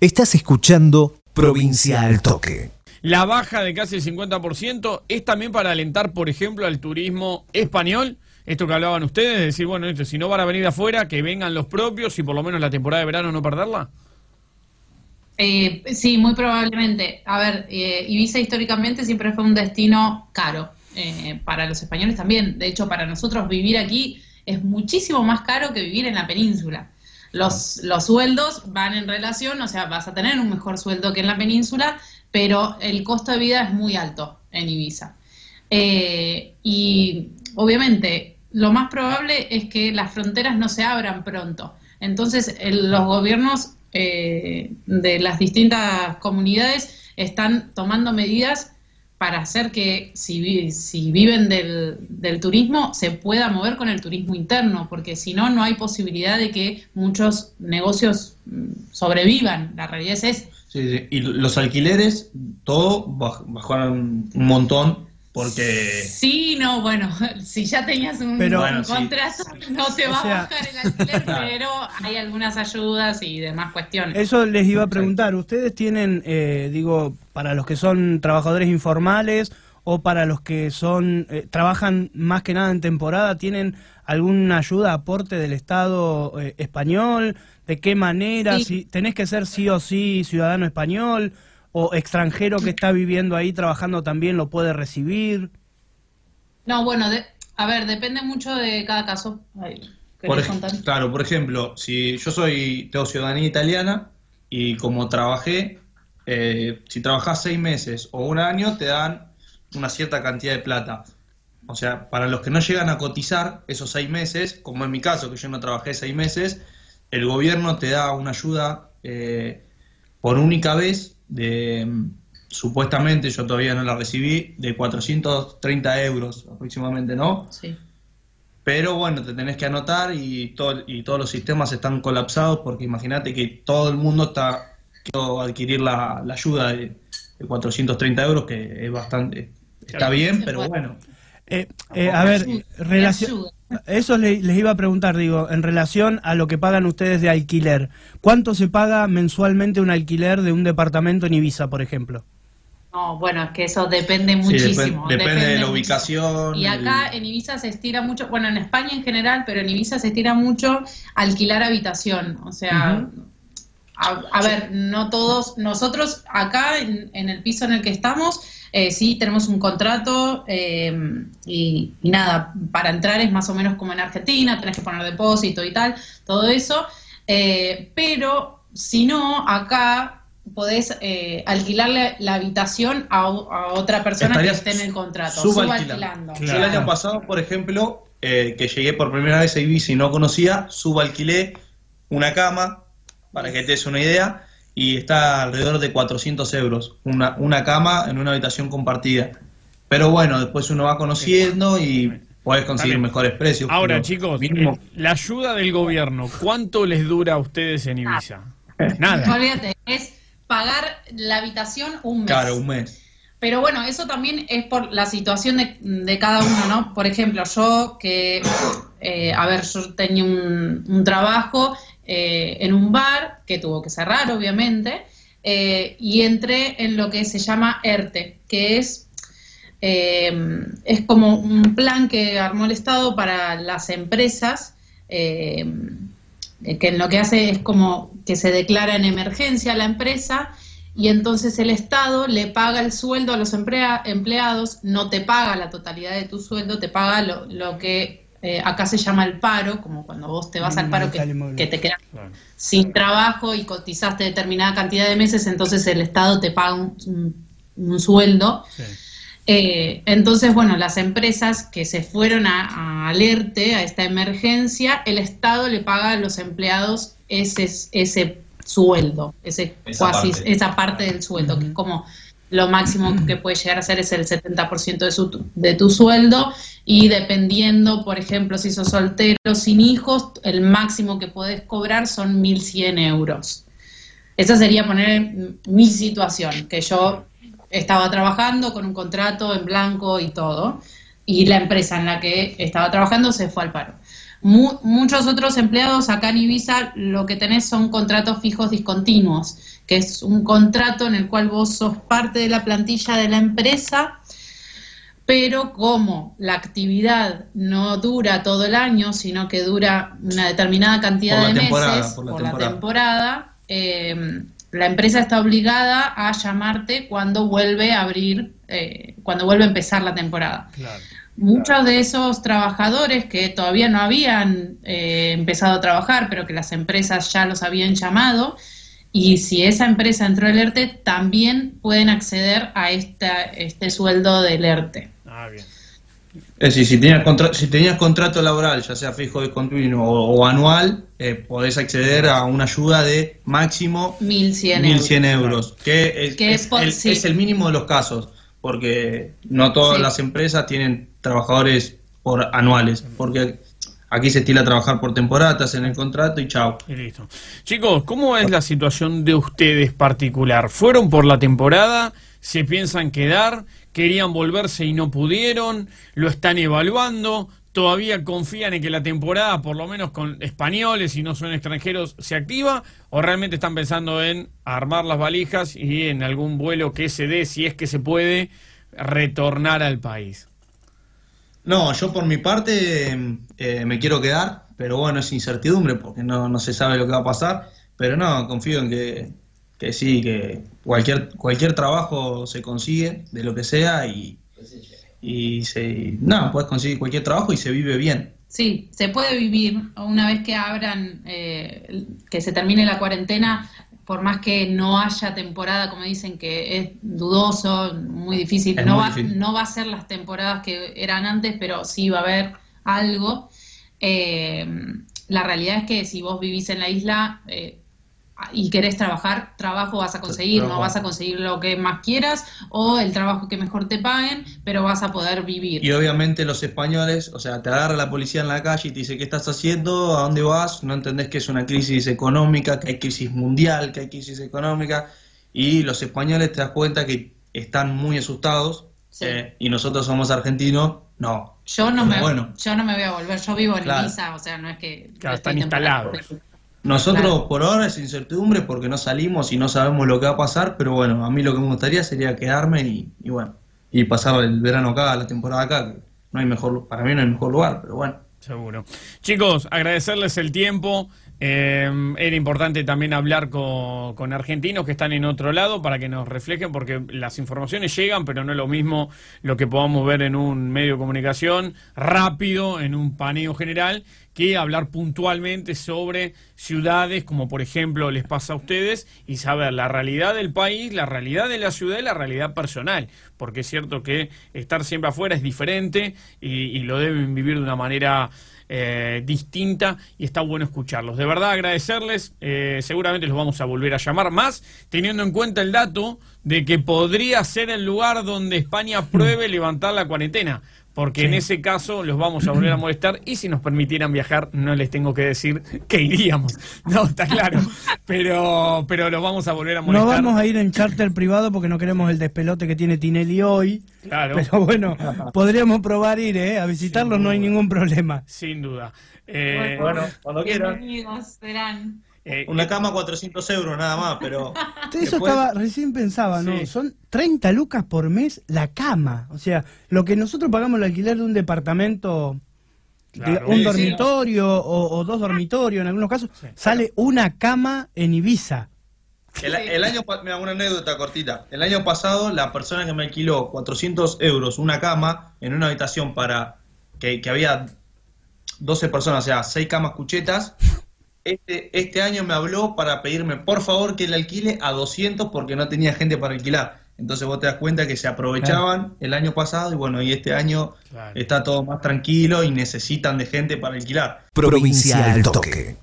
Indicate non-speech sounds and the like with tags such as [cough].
Estás escuchando Provincia al Toque. La baja de casi el 50% es también para alentar, por ejemplo, al turismo español. Esto que hablaban ustedes, de decir, bueno, esto, si no van a venir afuera, que vengan los propios y por lo menos la temporada de verano no perderla. Eh, sí, muy probablemente. A ver, eh, Ibiza históricamente siempre fue un destino caro. Eh, para los españoles también. De hecho, para nosotros vivir aquí es muchísimo más caro que vivir en la península. Los, los sueldos van en relación, o sea, vas a tener un mejor sueldo que en la península, pero el costo de vida es muy alto en Ibiza. y obviamente lo más probable es que las fronteras no se abran pronto. Entonces, los gobiernos eh, de las distintas comunidades están tomando medidas para hacer que si, si viven del, del, turismo se pueda mover con el turismo interno, porque si no, no hay posibilidad de que muchos negocios mm, sobrevivan. La realidad es esa. Sí, Y los alquileres, todo bajaron un montón porque... Sí, no, bueno, [laughs] si ya tenías un, contrato, no te va a bajar el alquiler, [laughs] pero hay algunas ayudas y demás cuestiones. Eso les iba a preguntar, ¿ustedes tienen, eh, digo, para los que son trabajadores informales o para los que son eh, trabajan más que nada en temporada, ¿tienen alguna ayuda, aporte del Estado eh, español? ¿De qué manera? Si ¿Tenés que ser sí o sí ciudadano español? O extranjero que está viviendo ahí trabajando también lo puede recibir? No, bueno, a ver, depende mucho de cada caso. claro, por ejemplo, si yo soy tengo ciudadanía italiana y como trabajé, eh, si trabajas seis meses o un año te dan una cierta cantidad de plata. O sea, para los que no llegan a cotizar esos seis meses, como en mi caso, que yo no trabajé seis meses, el gobierno te da una ayuda eh, por única vez de, supuestamente, yo todavía no la recibí, de 430 euros aproximadamente, ¿no? Sí. Pero bueno, te tenés que anotar y, todo, y todos los sistemas están colapsados porque imagínate que todo el mundo está quiero adquirir la, la ayuda de, 430 euros, que es bastante, está bien, pero bueno. Eh, eh, a ver, relación eso les, iba a preguntar, digo, en relación a lo que pagan ustedes de alquiler. ¿Cuánto se paga mensualmente un alquiler de un departamento en Ibiza, por ejemplo? No, bueno, es que eso depende muchísimo. depende, de la ubicación. Y acá en Ibiza se estira mucho, bueno, en España en general, pero en Ibiza se estira mucho alquilar habitación. O sea, a, ver, no todos, nosotros acá en, en el piso en el que estamos, eh, sí, tenemos un contrato eh, y, nada, para entrar es más o menos como en Argentina, tenés que poner depósito y tal, todo eso, eh, pero si no, acá podés alquilarle la habitación a, otra persona que esté en el contrato, subalquilando. Yo el año pasado, por ejemplo, que llegué por primera vez a Ibiza y no conocía, subalquilé una cama, para que te des una idea, y está alrededor de 400 euros, una, una cama en una habitación compartida. Pero bueno, después uno va conociendo y puedes conseguir mejores precios. Ahora, chicos, eh, la ayuda del gobierno, ¿cuánto les dura a ustedes en Ibiza? Nada. Olvídate, es pagar la habitación un mes. Claro, un mes. Pero bueno, eso también es por la situación de, de cada uno, ¿no? Por ejemplo, yo que, eh, a ver, yo tenía un, un trabajo eh, en un bar, que tuvo que cerrar obviamente, eh, y entré en lo que se llama ERTE, que es, eh, es como un plan que armó el Estado para las empresas, que lo que hace es como que se declara en emergencia la empresa y entonces el Estado le paga el sueldo a los empleados, no te paga la totalidad de tu sueldo, te paga lo, lo que eh, acá se llama el paro, como cuando vos te vas al paro que, te quedas sin trabajo y cotizaste determinada cantidad de meses, entonces el Estado te paga un, sueldo. Eh, entonces, bueno, las empresas que se fueron a, alerte a esta emergencia, el Estado le paga a los empleados ese, ese sueldo, ese esa, parte. esa parte del sueldo, que es como lo máximo que puede llegar a ser es el 70% de, su, de tu sueldo y dependiendo, por ejemplo, si sos soltero sin hijos, el máximo que puedes cobrar son 1.100 euros. Esa sería poner mi situación, que yo estaba trabajando con un contrato en blanco y todo, y la empresa en la que estaba trabajando se fue al paro. Muchos otros empleados acá en Ibiza lo que tenés son contratos fijos discontinuos, que es un contrato en el cual vos sos parte de la plantilla de la empresa, pero como la actividad no dura todo el año, sino que dura una determinada cantidad de meses por la temporada, eh, la empresa está obligada a llamarte cuando vuelve a abrir, eh, cuando vuelve a empezar la temporada. Muchos de esos trabajadores que todavía no habían eh, empezado a trabajar, pero que las empresas ya los habían llamado, y si esa empresa entró el ERTE, también pueden acceder a esta, este sueldo del ERTE. Ah, bien. Es decir, si tenías, si tenías contrato laboral, ya sea fijo de continuo o, anual, eh, podés acceder a una ayuda de máximo 1.100 euros, que, es, es, el, mínimo de los casos, porque no todas las empresas tienen trabajadores por anuales, porque aquí se estila trabajar por temporadas en el contrato y chao. Listo. Chicos, ¿cómo es la situación de ustedes particular? ¿Fueron por la temporada? ¿Se piensan quedar? querían volverse y no pudieron, lo están evaluando, todavía confían en que la temporada, por lo menos con españoles y no son extranjeros, se activa, o realmente están pensando en armar las valijas y en algún vuelo que se dé, si es que se puede, retornar al país. No, yo por mi parte eh, me quiero quedar, pero bueno, es incertidumbre porque no, no se sabe lo que va a pasar, pero no, confío en que que sí, que cualquier, cualquier trabajo se consigue, de lo que sea, y, y se, no, puedes conseguir cualquier trabajo y se vive bien. Sí, se puede vivir una vez que abran, eh, que se termine la cuarentena, por más que no haya temporada, como dicen que es dudoso, muy difícil, no, va, no va a ser las temporadas que eran antes, pero sí va a haber algo. Eh, la realidad es que si vos vivís en la isla, eh, y querés trabajar, trabajo vas a conseguir, no vas a conseguir lo que más quieras o el trabajo que mejor te paguen, pero vas a poder vivir. Y obviamente los españoles, o sea, te agarra la policía en la calle y te dice qué estás haciendo, a dónde vas, no entendés que es una crisis económica, que hay crisis mundial, que hay crisis económica, y los españoles te das cuenta que están muy asustados eh, y nosotros somos argentinos, no. Yo no, me, yo no me voy a volver, yo vivo en Ibiza, o sea, no es que... están instalados. Nosotros por ahora es incertidumbre porque no salimos y no sabemos lo que va a pasar, pero bueno, a mí lo que me gustaría sería quedarme y, bueno, y pasar el verano acá, la temporada acá, que no hay mejor, para mí no hay mejor lugar, pero bueno. Seguro. Chicos, agradecerles el tiempo. Eh, era importante también hablar con, argentinos que están en otro lado para que nos reflejen, porque las informaciones llegan, pero no es lo mismo lo que podamos ver en un medio de comunicación rápido, en un paneo general, que hablar puntualmente sobre ciudades, como por ejemplo les pasa a ustedes, y saber la realidad del país, la realidad de la ciudad y la realidad personal, porque es cierto que estar siempre afuera es diferente y lo deben vivir de una manera eh, distinta y está bueno escucharlos. De verdad agradecerles, eh, seguramente los vamos a volver a llamar más, teniendo en cuenta el dato de que podría ser el lugar donde España pruebe [laughs] levantar la cuarentena porque en ese caso los vamos a volver a molestar y si nos permitieran viajar no les tengo que decir [laughs] que iríamos. No, está claro, pero pero los vamos a volver a molestar. No vamos a ir en charter privado porque no queremos el despelote que tiene Tinelli hoy. Claro. Pero bueno, podríamos probar ir, ¿eh? A visitarlos no hay ningún problema. Sin duda. Eh, bueno, cuando quieran. serán. Eh, una cama 400 euros nada más, pero... [laughs] Eso estaba, recién pensaba, ¿no? Son 30 lucas por mes la cama. O sea, lo que nosotros pagamos el alquiler de un departamento, un dormitorio o, dos dormitorios en algunos casos, sale una cama en Ibiza. El, el año, me hago una anécdota cortita. El año pasado la persona que me alquiló 400 euros una cama en una habitación para que, que había 12 personas, o sea, 6 camas cuchetas, este, este año me habló para pedirme por favor que le alquile a 200 porque no tenía gente para alquilar. Entonces vos te das cuenta que se aprovechaban el año pasado y bueno, y este año está todo más tranquilo y necesitan de gente para alquilar. Provincial Toque.